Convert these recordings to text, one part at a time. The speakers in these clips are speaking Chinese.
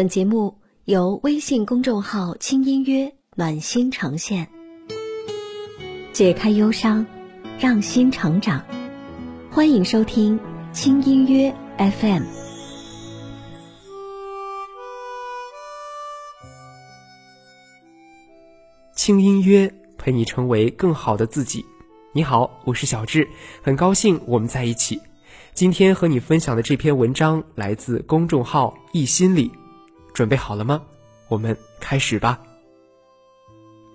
本节目由微信公众号“轻音乐”暖心呈现，解开忧伤，让心成长。欢迎收听“轻音乐 FM”。轻音乐陪你成为更好的自己。你好，我是小智，很高兴我们在一起。今天和你分享的这篇文章来自公众号“一心理”。准备好了吗？我们开始吧。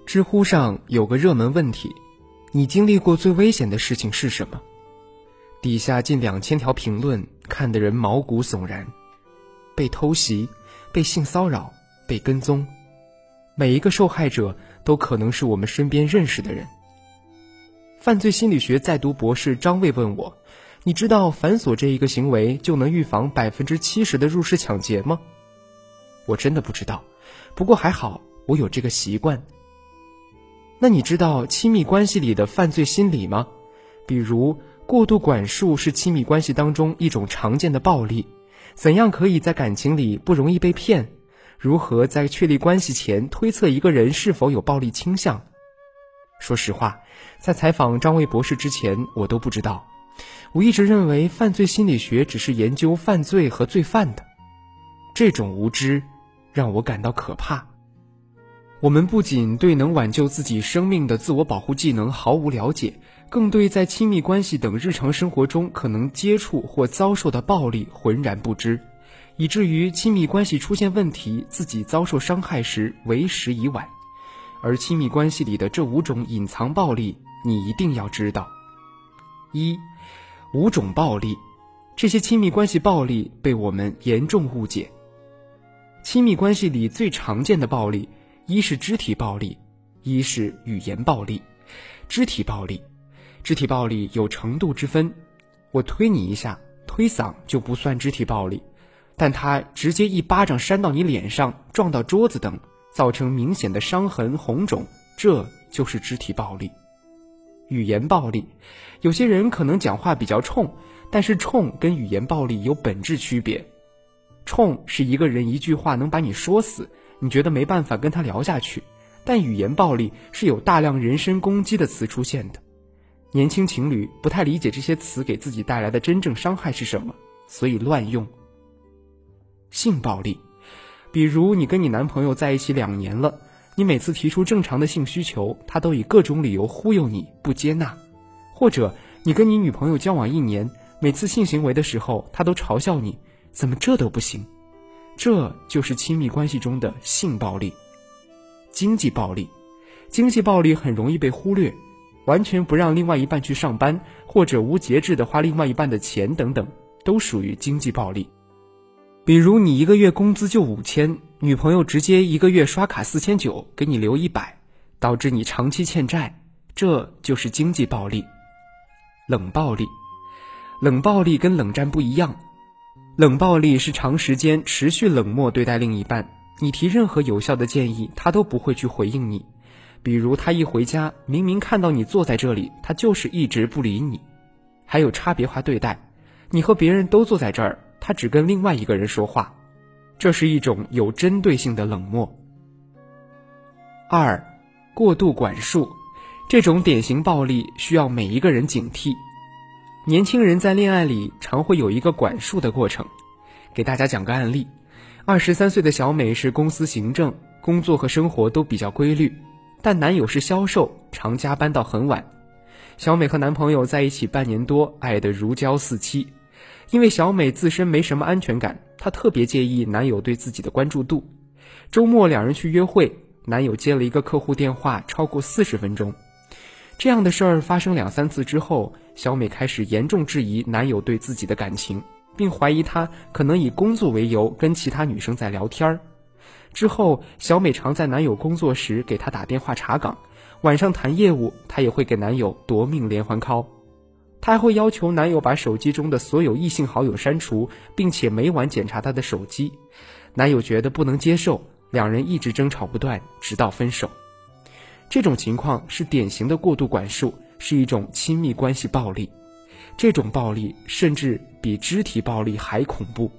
知乎上有个热门问题：你经历过最危险的事情是什么？底下近两千条评论，看得人毛骨悚然。被偷袭、被性骚扰、被跟踪，每一个受害者都可能是我们身边认识的人。犯罪心理学在读博士张卫问我：“你知道反锁这一个行为就能预防百分之七十的入室抢劫吗？”我真的不知道，不过还好我有这个习惯。那你知道亲密关系里的犯罪心理吗？比如过度管束是亲密关系当中一种常见的暴力，怎样可以在感情里不容易被骗？如何在确立关系前推测一个人是否有暴力倾向？说实话，在采访张卫博士之前，我都不知道。我一直认为犯罪心理学只是研究犯罪和罪犯的，这种无知。让我感到可怕。我们不仅对能挽救自己生命的自我保护技能毫无了解，更对在亲密关系等日常生活中可能接触或遭受的暴力浑然不知，以至于亲密关系出现问题、自己遭受伤害时为时已晚。而亲密关系里的这五种隐藏暴力，你一定要知道。一、五种暴力，这些亲密关系暴力被我们严重误解。亲密关系里最常见的暴力，一是肢体暴力，一是语言暴力。肢体暴力，肢体暴力有程度之分。我推你一下，推搡就不算肢体暴力，但他直接一巴掌扇到你脸上，撞到桌子等，造成明显的伤痕红肿，这就是肢体暴力。语言暴力，有些人可能讲话比较冲，但是冲跟语言暴力有本质区别。冲是一个人一句话能把你说死，你觉得没办法跟他聊下去；但语言暴力是有大量人身攻击的词出现的。年轻情侣不太理解这些词给自己带来的真正伤害是什么，所以乱用。性暴力，比如你跟你男朋友在一起两年了，你每次提出正常的性需求，他都以各种理由忽悠你不接纳；或者你跟你女朋友交往一年，每次性行为的时候，他都嘲笑你。怎么这都不行？这就是亲密关系中的性暴力、经济暴力。经济暴力很容易被忽略，完全不让另外一半去上班，或者无节制的花另外一半的钱等等，都属于经济暴力。比如你一个月工资就五千，女朋友直接一个月刷卡四千九给你留一百，导致你长期欠债，这就是经济暴力。冷暴力，冷暴力跟冷战不一样。冷暴力是长时间持续冷漠对待另一半，你提任何有效的建议，他都不会去回应你。比如他一回家，明明看到你坐在这里，他就是一直不理你。还有差别化对待，你和别人都坐在这儿，他只跟另外一个人说话，这是一种有针对性的冷漠。二，过度管束，这种典型暴力需要每一个人警惕。年轻人在恋爱里常会有一个管束的过程，给大家讲个案例：二十三岁的小美是公司行政，工作和生活都比较规律，但男友是销售，常加班到很晚。小美和男朋友在一起半年多，爱得如胶似漆。因为小美自身没什么安全感，她特别介意男友对自己的关注度。周末两人去约会，男友接了一个客户电话，超过四十分钟。这样的事儿发生两三次之后，小美开始严重质疑男友对自己的感情，并怀疑他可能以工作为由跟其他女生在聊天儿。之后，小美常在男友工作时给他打电话查岗，晚上谈业务，她也会给男友夺命连环 call。她还会要求男友把手机中的所有异性好友删除，并且每晚检查他的手机。男友觉得不能接受，两人一直争吵不断，直到分手。这种情况是典型的过度管束，是一种亲密关系暴力。这种暴力甚至比肢体暴力还恐怖。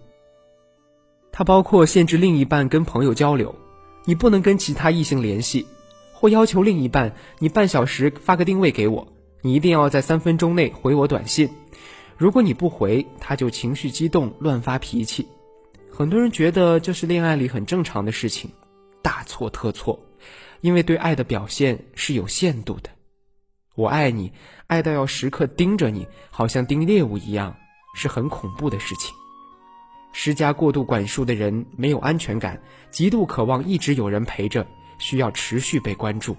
它包括限制另一半跟朋友交流，你不能跟其他异性联系，或要求另一半你半小时发个定位给我，你一定要在三分钟内回我短信。如果你不回，他就情绪激动，乱发脾气。很多人觉得这是恋爱里很正常的事情，大错特错。因为对爱的表现是有限度的。我爱你，爱到要时刻盯着你，好像盯猎物一样，是很恐怖的事情。施加过度管束的人没有安全感，极度渴望一直有人陪着，需要持续被关注。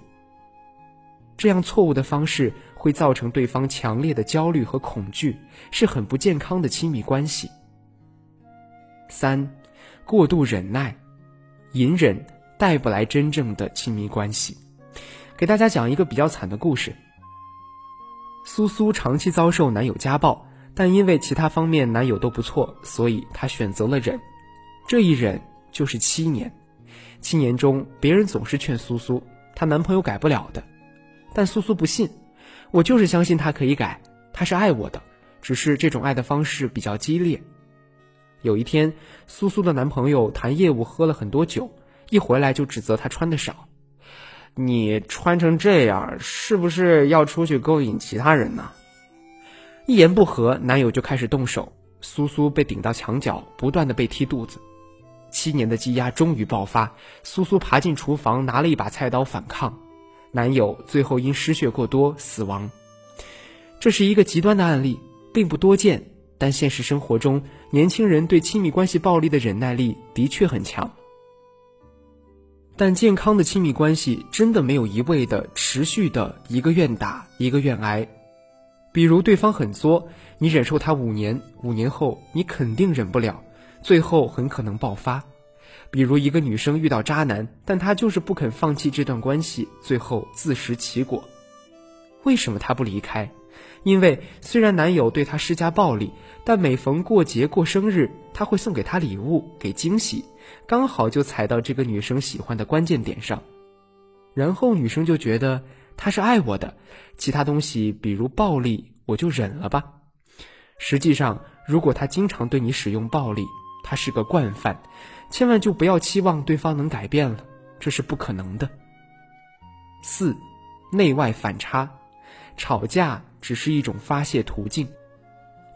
这样错误的方式会造成对方强烈的焦虑和恐惧，是很不健康的亲密关系。三，过度忍耐，隐忍带不来真正的亲密关系。给大家讲一个比较惨的故事。苏苏长期遭受男友家暴，但因为其他方面男友都不错，所以她选择了忍。这一忍就是七年。七年中，别人总是劝苏苏，她男朋友改不了的。但苏苏不信，我就是相信他可以改，他是爱我的，只是这种爱的方式比较激烈。有一天，苏苏的男朋友谈业务喝了很多酒，一回来就指责他穿的少。你穿成这样，是不是要出去勾引其他人呢？一言不合，男友就开始动手，苏苏被顶到墙角，不断的被踢肚子。七年的积压终于爆发，苏苏爬进厨房，拿了一把菜刀反抗。男友最后因失血过多死亡。这是一个极端的案例，并不多见，但现实生活中，年轻人对亲密关系暴力的忍耐力的确很强。但健康的亲密关系真的没有一味的持续的一个愿打一个愿挨。比如对方很作，你忍受他五年，五年后你肯定忍不了，最后很可能爆发。比如一个女生遇到渣男，但她就是不肯放弃这段关系，最后自食其果。为什么她不离开？因为虽然男友对她施加暴力，但每逢过节过生日，他会送给她礼物，给惊喜，刚好就踩到这个女生喜欢的关键点上。然后女生就觉得他是爱我的，其他东西比如暴力我就忍了吧。实际上，如果他经常对你使用暴力，他是个惯犯。千万就不要期望对方能改变了，这是不可能的。四，内外反差，吵架只是一种发泄途径。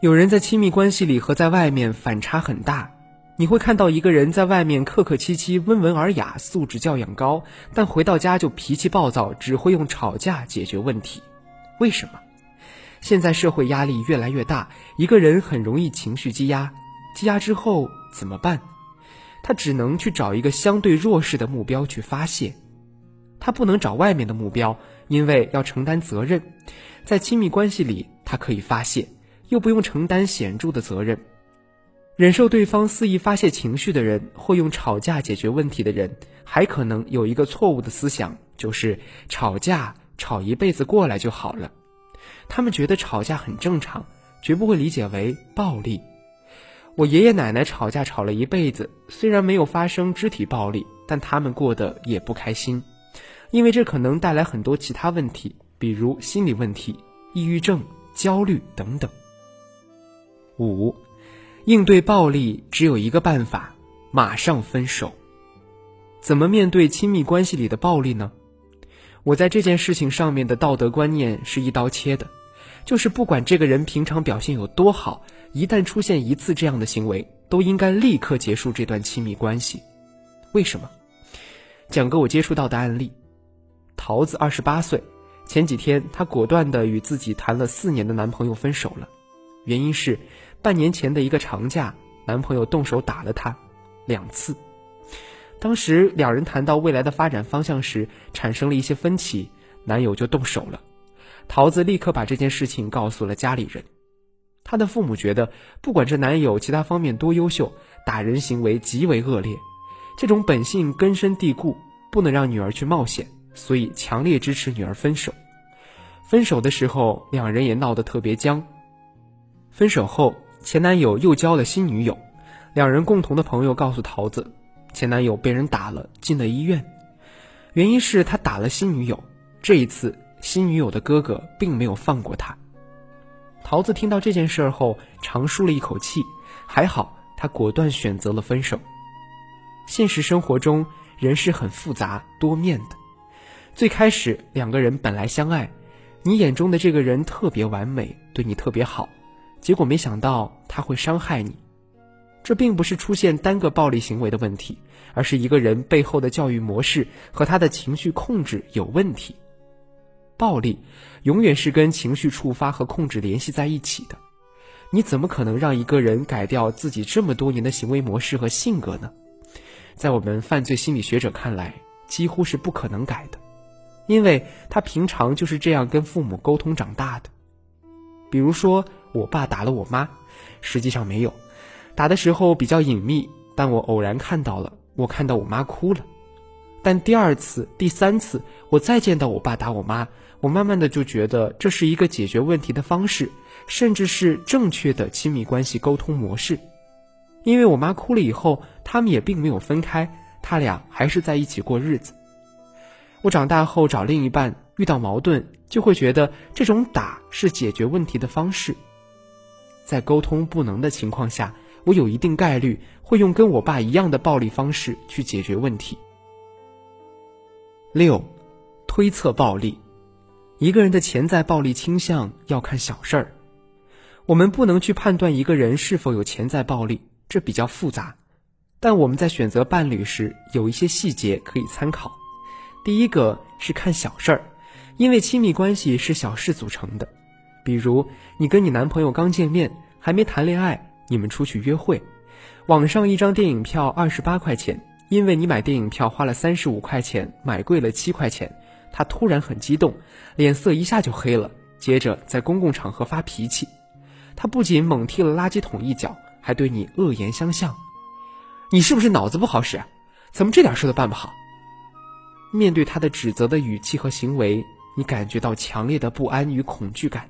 有人在亲密关系里和在外面反差很大，你会看到一个人在外面客客气气、温文尔雅、素质教养高，但回到家就脾气暴躁，只会用吵架解决问题。为什么？现在社会压力越来越大，一个人很容易情绪积压，积压之后怎么办？他只能去找一个相对弱势的目标去发泄，他不能找外面的目标，因为要承担责任。在亲密关系里，他可以发泄，又不用承担显著的责任。忍受对方肆意发泄情绪的人，或用吵架解决问题的人，还可能有一个错误的思想，就是吵架吵一辈子过来就好了。他们觉得吵架很正常，绝不会理解为暴力。我爷爷奶奶吵架吵了一辈子，虽然没有发生肢体暴力，但他们过得也不开心，因为这可能带来很多其他问题，比如心理问题、抑郁症、焦虑等等。五，应对暴力只有一个办法：马上分手。怎么面对亲密关系里的暴力呢？我在这件事情上面的道德观念是一刀切的，就是不管这个人平常表现有多好。一旦出现一次这样的行为，都应该立刻结束这段亲密关系。为什么？讲个我接触到的案例：桃子二十八岁，前几天她果断的与自己谈了四年的男朋友分手了，原因是半年前的一个长假，男朋友动手打了她两次。当时两人谈到未来的发展方向时，产生了一些分歧，男友就动手了。桃子立刻把这件事情告诉了家里人。她的父母觉得，不管这男友其他方面多优秀，打人行为极为恶劣，这种本性根深蒂固，不能让女儿去冒险，所以强烈支持女儿分手。分手的时候，两人也闹得特别僵。分手后，前男友又交了新女友，两人共同的朋友告诉桃子，前男友被人打了，进了医院，原因是他打了新女友。这一次，新女友的哥哥并没有放过他。桃子听到这件事后，长舒了一口气，还好，她果断选择了分手。现实生活中人是很复杂多面的。最开始两个人本来相爱，你眼中的这个人特别完美，对你特别好，结果没想到他会伤害你。这并不是出现单个暴力行为的问题，而是一个人背后的教育模式和他的情绪控制有问题。暴力永远是跟情绪触发和控制联系在一起的。你怎么可能让一个人改掉自己这么多年的行为模式和性格呢？在我们犯罪心理学者看来，几乎是不可能改的，因为他平常就是这样跟父母沟通长大的。比如说，我爸打了我妈，实际上没有。打的时候比较隐秘，但我偶然看到了，我看到我妈哭了。但第二次、第三次，我再见到我爸打我妈，我慢慢的就觉得这是一个解决问题的方式，甚至是正确的亲密关系沟通模式。因为我妈哭了以后，他们也并没有分开，他俩还是在一起过日子。我长大后找另一半，遇到矛盾就会觉得这种打是解决问题的方式。在沟通不能的情况下。我有一定概率会用跟我爸一样的暴力方式去解决问题。六，推测暴力，一个人的潜在暴力倾向要看小事儿。我们不能去判断一个人是否有潜在暴力，这比较复杂。但我们在选择伴侣时，有一些细节可以参考。第一个是看小事儿，因为亲密关系是小事组成的。比如，你跟你男朋友刚见面，还没谈恋爱。你们出去约会，网上一张电影票二十八块钱，因为你买电影票花了三十五块钱，买贵了七块钱，他突然很激动，脸色一下就黑了，接着在公共场合发脾气，他不仅猛踢了垃圾桶一脚，还对你恶言相向，你是不是脑子不好使？怎么这点事都办不好？面对他的指责的语气和行为，你感觉到强烈的不安与恐惧感。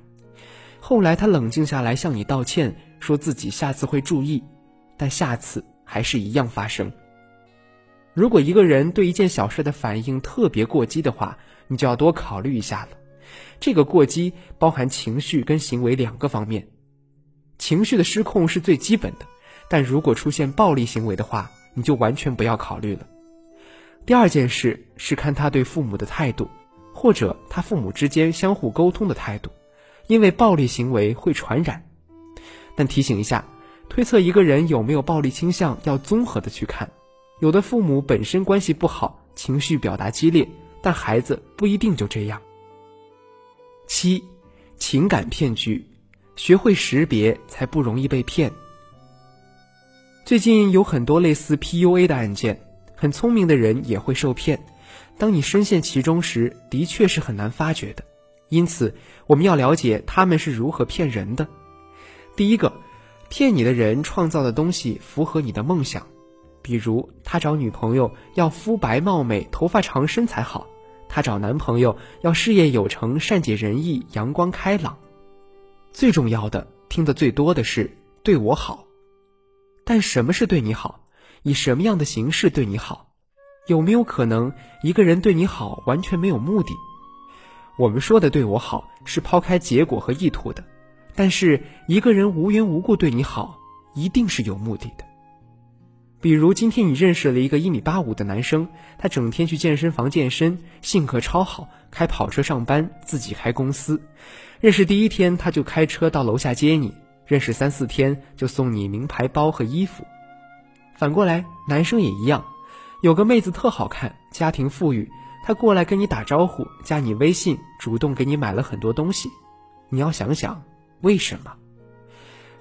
后来他冷静下来向你道歉。说自己下次会注意，但下次还是一样发生。如果一个人对一件小事的反应特别过激的话，你就要多考虑一下了。这个过激包含情绪跟行为两个方面，情绪的失控是最基本的，但如果出现暴力行为的话，你就完全不要考虑了。第二件事是看他对父母的态度，或者他父母之间相互沟通的态度，因为暴力行为会传染。但提醒一下，推测一个人有没有暴力倾向要综合的去看。有的父母本身关系不好，情绪表达激烈，但孩子不一定就这样。七，情感骗局，学会识别才不容易被骗。最近有很多类似 PUA 的案件，很聪明的人也会受骗。当你深陷其中时，的确是很难发觉的。因此，我们要了解他们是如何骗人的。第一个，骗你的人创造的东西符合你的梦想，比如他找女朋友要肤白貌美、头发长、身材好；他找男朋友要事业有成、善解人意、阳光开朗。最重要的，听得最多的是对我好。但什么是对你好？以什么样的形式对你好？有没有可能一个人对你好完全没有目的？我们说的对我好，是抛开结果和意图的。但是一个人无缘无故对你好，一定是有目的的。比如今天你认识了一个一米八五的男生，他整天去健身房健身，性格超好，开跑车上班，自己开公司。认识第一天他就开车到楼下接你，认识三四天就送你名牌包和衣服。反过来，男生也一样，有个妹子特好看，家庭富裕，他过来跟你打招呼，加你微信，主动给你买了很多东西。你要想想。为什么？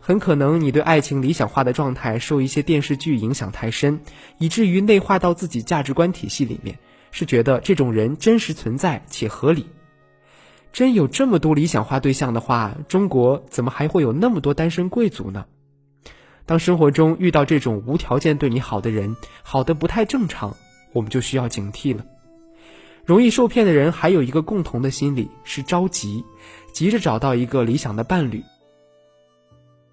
很可能你对爱情理想化的状态受一些电视剧影响太深，以至于内化到自己价值观体系里面，是觉得这种人真实存在且合理。真有这么多理想化对象的话，中国怎么还会有那么多单身贵族呢？当生活中遇到这种无条件对你好的人，好的不太正常，我们就需要警惕了。容易受骗的人还有一个共同的心理是着急。急着找到一个理想的伴侣。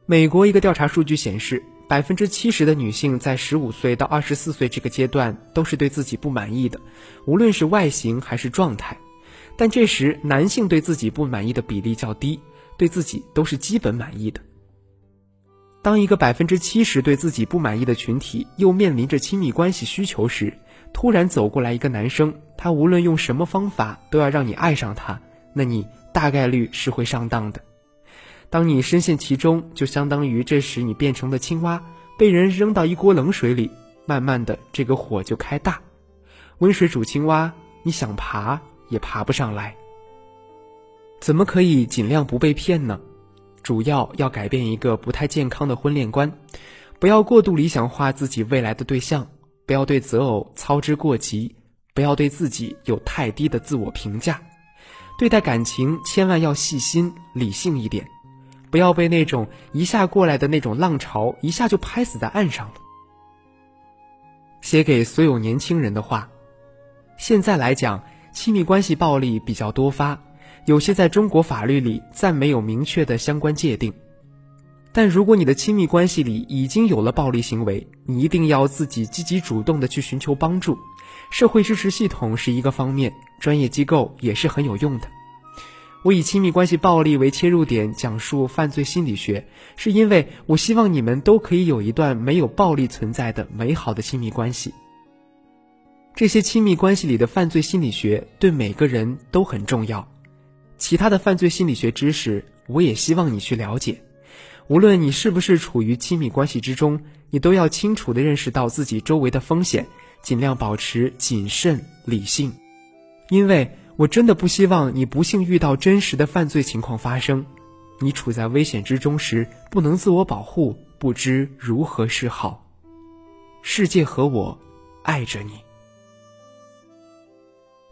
美国一个调查数据显示，百分之七十的女性在十五岁到二十四岁这个阶段都是对自己不满意的，无论是外形还是状态。但这时男性对自己不满意的比例较低，对自己都是基本满意的。当一个百分之七十对自己不满意的群体又面临着亲密关系需求时，突然走过来一个男生，他无论用什么方法都要让你爱上他，那你大概率是会上当的。当你深陷其中，就相当于这时你变成了青蛙，被人扔到一锅冷水里，慢慢的这个火就开大，温水煮青蛙，你想爬也爬不上来。怎么可以尽量不被骗呢？主要要改变一个不太健康的婚恋观，不要过度理想化自己未来的对象，不要对择偶操之过急，不要对自己有太低的自我评价，对待感情千万要细心理性一点。不要被那种一下过来的那种浪潮一下就拍死在岸上了。写给所有年轻人的话：现在来讲，亲密关系暴力比较多发，有些在中国法律里暂没有明确的相关界定。但如果你的亲密关系里已经有了暴力行为，你一定要自己积极主动的去寻求帮助。社会支持系统是一个方面，专业机构也是很有用的。我以亲密关系暴力为切入点讲述犯罪心理学，是因为我希望你们都可以有一段没有暴力存在的美好的亲密关系。这些亲密关系里的犯罪心理学对每个人都很重要，其他的犯罪心理学知识我也希望你去了解。无论你是不是处于亲密关系之中，你都要清楚地认识到自己周围的风险，尽量保持谨慎理性，因为。我真的不希望你不幸遇到真实的犯罪情况发生，你处在危险之中时不能自我保护，不知如何是好。世界和我爱着你。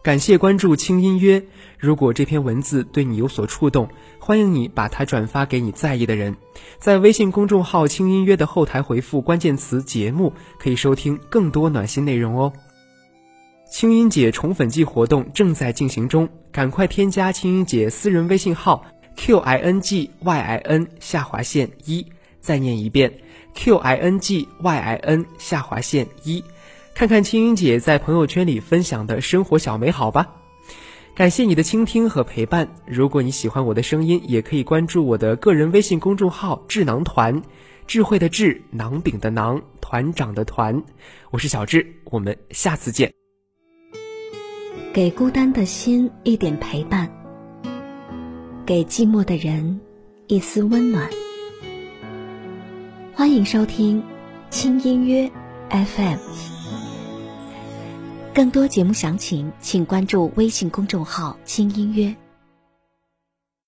感谢关注轻音约。如果这篇文字对你有所触动，欢迎你把它转发给你在意的人。在微信公众号“轻音约”的后台回复关键词“节目”，可以收听更多暖心内容哦。轻音姐宠粉季活动正在进行中，赶快添加青音姐私人微信号 q i n g y i n 下划线一，再念一遍 q i n g y i n 下划线一，看看青音姐在朋友圈里分享的生活小美好吧。感谢你的倾听和陪伴。如果你喜欢我的声音，也可以关注我的个人微信公众号智囊团，智慧的智，囊饼的囊，团长的团。我是小智，我们下次见。给孤单的心一点陪伴，给寂寞的人一丝温暖。欢迎收听轻音乐 FM，更多节目详情请关注微信公众号“轻音乐”。